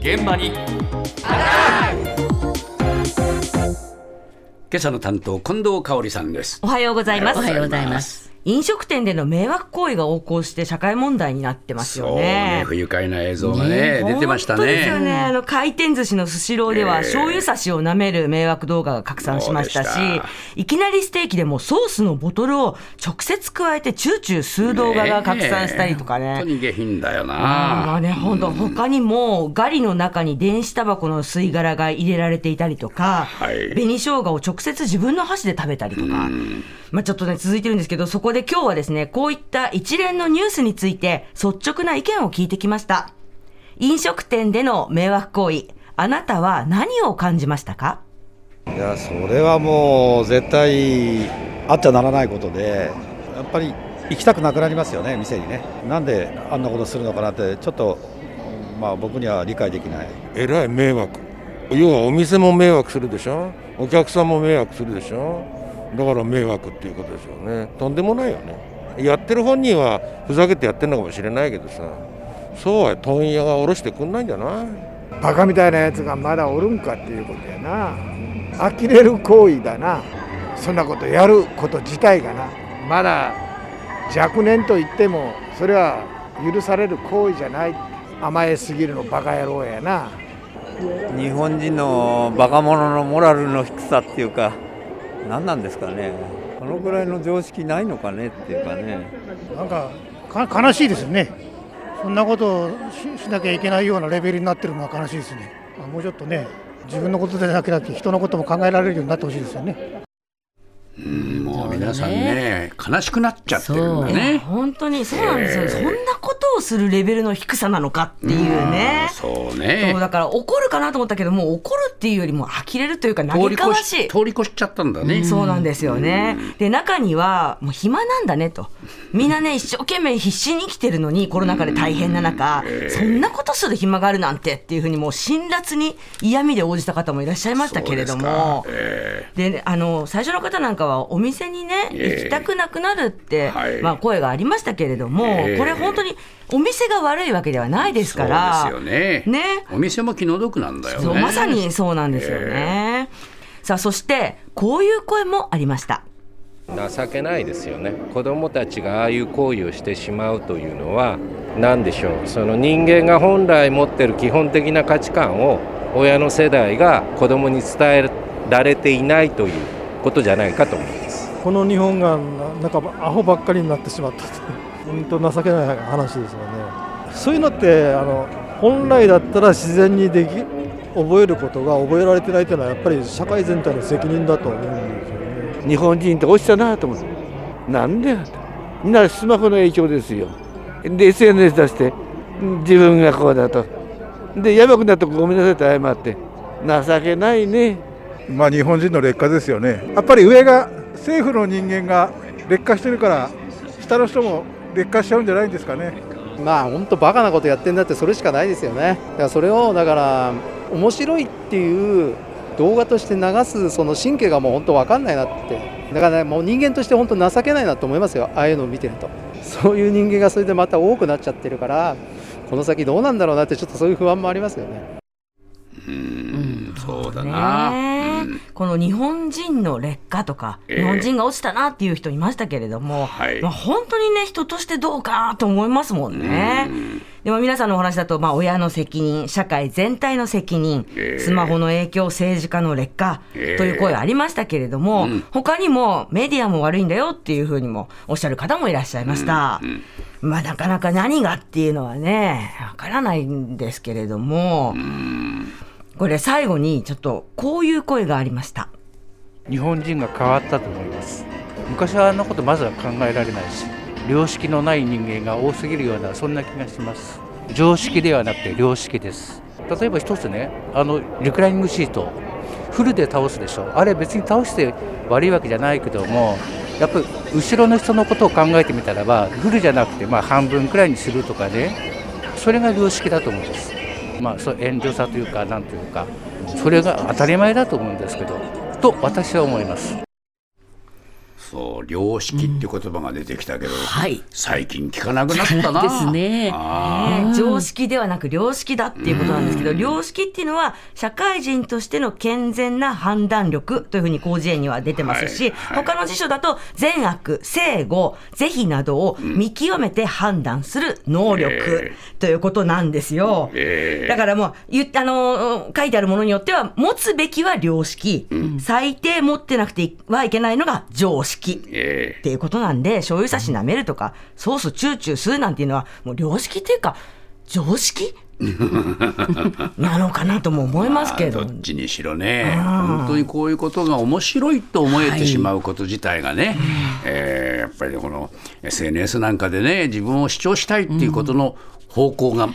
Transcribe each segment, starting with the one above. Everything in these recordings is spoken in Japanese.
現場に。今朝の担当近藤香織さんです。おはようございます。おはようございます飲食店での迷惑行為が横行して社会問題になってますよそうねね。不愉快な映像がね出てました本当ですよね。ね。あの回転寿司のスシローではええ。醤油差しを舐める迷惑動画が拡散しましたしした、いきなりステーキでもソースのボトルを直接加えてチューチュー吸う動画が拡散したりとかね。本当に下品だよまなあね、本当他にも、ガリの中に電子タバコの吸い殻が入れられていたりとか、はい。紅生姜を直接自分の箸で食べたりとか、まあちょっとね、続いてるんですけど、そこで今日はですね、こういった一連のニュースについて、率直な意見を聞いてきました。飲食店での迷惑行為、あなたは何を感じましたか？いやそれはもう絶対あっちゃならないことでやっぱり行きたくなくなりますよね店にね。なんであんなことするのかなってちょっとまあ僕には理解できない。えらい迷惑。要はお店も迷惑するでしょ？お客さんも迷惑するでしょ？だから迷惑っていうことでしょうね。とんでもないよね。やってる本人はふざけてやってるのかもしれないけどさ。そうは問屋が下ろしてくんないんじゃない？バカみたいなやつがまだおるんかっていうことやな。呆れる行為だな。そんなことやること自体がな。まだ若年と言ってもそれは許される行為じゃない。甘えすぎるのバカ野郎やな。日本人のバカ者のモラルの低さっていうか何なんですかね。このぐらいの常識ないのかねっていうかね。なんかか悲しいですよね、そんなことをししなきゃいけないようなレベルになってるのは悲しいですね、まあもうちょっとね、自分のことでなくなって、人のことも考えられるようになってほしいですよね。皆さんね悲しくなっちゃってるんだね。本当にそうなんですよ、そんなことをするレベルの低さなのかっていうね。そうね。そうだから怒るかなと思ったけどもう怒るっていうよりも呆れるというか通嘆かわしい。し通り越しちゃったんだね。そうなんですよね。で、中には、もう暇なんだねと。みんなね、一生懸命必死に生きてるのに、コロナ禍で大変な中、そんなことする暇があるなんてっていうふうに、もう辛辣に嫌味で応じた方もいらっしゃいましたけれども。であの、最初の方なんかは、お店にね、ええ行きたくなくなるって、はい。まあ、声がありましたけれども、ええこれ本当に、お店が悪いわけではないですから。そうですよね。ね。お店も気の毒なんだよね。そうまさにそうなんですよね。さあ、そして、こういう声もありました。情けないですよね。子どもたちがああいう行為をしてしまうというのは何でしょう。その人間が本来持ってる基本的な価値観を親の世代が子どもに伝えられていないということじゃないかと思います。この日本がなんかアホばっかりになってしまったと本当情けない話ですよね。そういうのってあの本来だったら自然にでき覚えることが覚えられてないというのはやっぱり社会全体の責任だと思うんですよ日本人って落ちたなと思ってなんでみんなスマホの影響ですよ。で SNS 出して自分がこうだと。でやばくなったとごめんなさいって謝って。情けないね。まあ日本人の劣化ですよね。やっぱり上が政府の人間が劣化してるから下の人も劣化しちゃうんじゃないんですかね。まあ本当バカなことやってんだってそれしかないですよね。だからそれをだから面白いっていう動画として流すその神経がもう本当分かんないなって。だからねもう人間として本当情けないなと思いますよ。ああいうのを見てると。そういう人間がそれでまた多くなっちゃってるからこの先どうなんだろうなってちょっとそういう不安もありますよね。うん。そうだな、ねえこの日本人の劣化とか、ええ。日本人が落ちたなっていう人いましたけれども、はい。まあ、本当にね人としてどうかと思いますもんね。でも皆さんのお話だと、まあ、親の責任社会全体の責任、ええ。スマホの影響政治家の劣化ええ。という声ありましたけれども、他にもメディアも悪いんだよっていうふうにもおっしゃる方もいらっしゃいました。まあなかなか何がっていうのはねわからないんですけれども、これ最後にちょっとこういう声がありました。日本人が変わったと思います。昔はあんなことまずは考えられないし良識のない人間が多すぎるようなそんな気がします。常識ではなくて良識です。例えば一つねあのリクライニングシートフルで倒すでしょ。あれ別に倒して悪いわけじゃないけどもやっぱり後ろの人のことを考えてみたらばフルじゃなくてまあ半分くらいにするとかね。それが良識だと思うんです。まあそう遠慮さというかなんというかそれが当たり前だと思うんですけどと私は思います。そう良識って言葉が出てきたけど、はい。最近聞かなくなったな。ですね。常識ではなく良識だっていうことなんですけど、良識っていうのは社会人としての健全な判断力というふうに広辞苑には出てますし、他の辞書だと善悪、正誤、是非などを見極めて判断する能力ということなんですよ。だからもう言っあの書いてあるものによっては持つべきは良識、最低持ってなくてはいけないのが常識。えっていうことなんで、醤油差し舐めるとか、ソースチューチュー吸うなんていうのは、もう良識っていうか、常識 なのかなとも思いますけど。どっちにしろね、うん。本当にこういうことが面白いと思えてしまうこと自体がね、えーやっぱりこの SNS なんかでね、自分を主張したいっていうことの方向が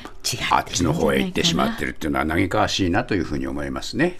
あっちの方へ行ってしまってるっていうのは嘆かわしいなというふうに思いますね。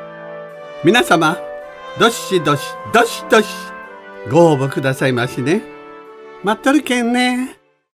皆様どしどしどしどしご応募くださいましね。待っとるけんね。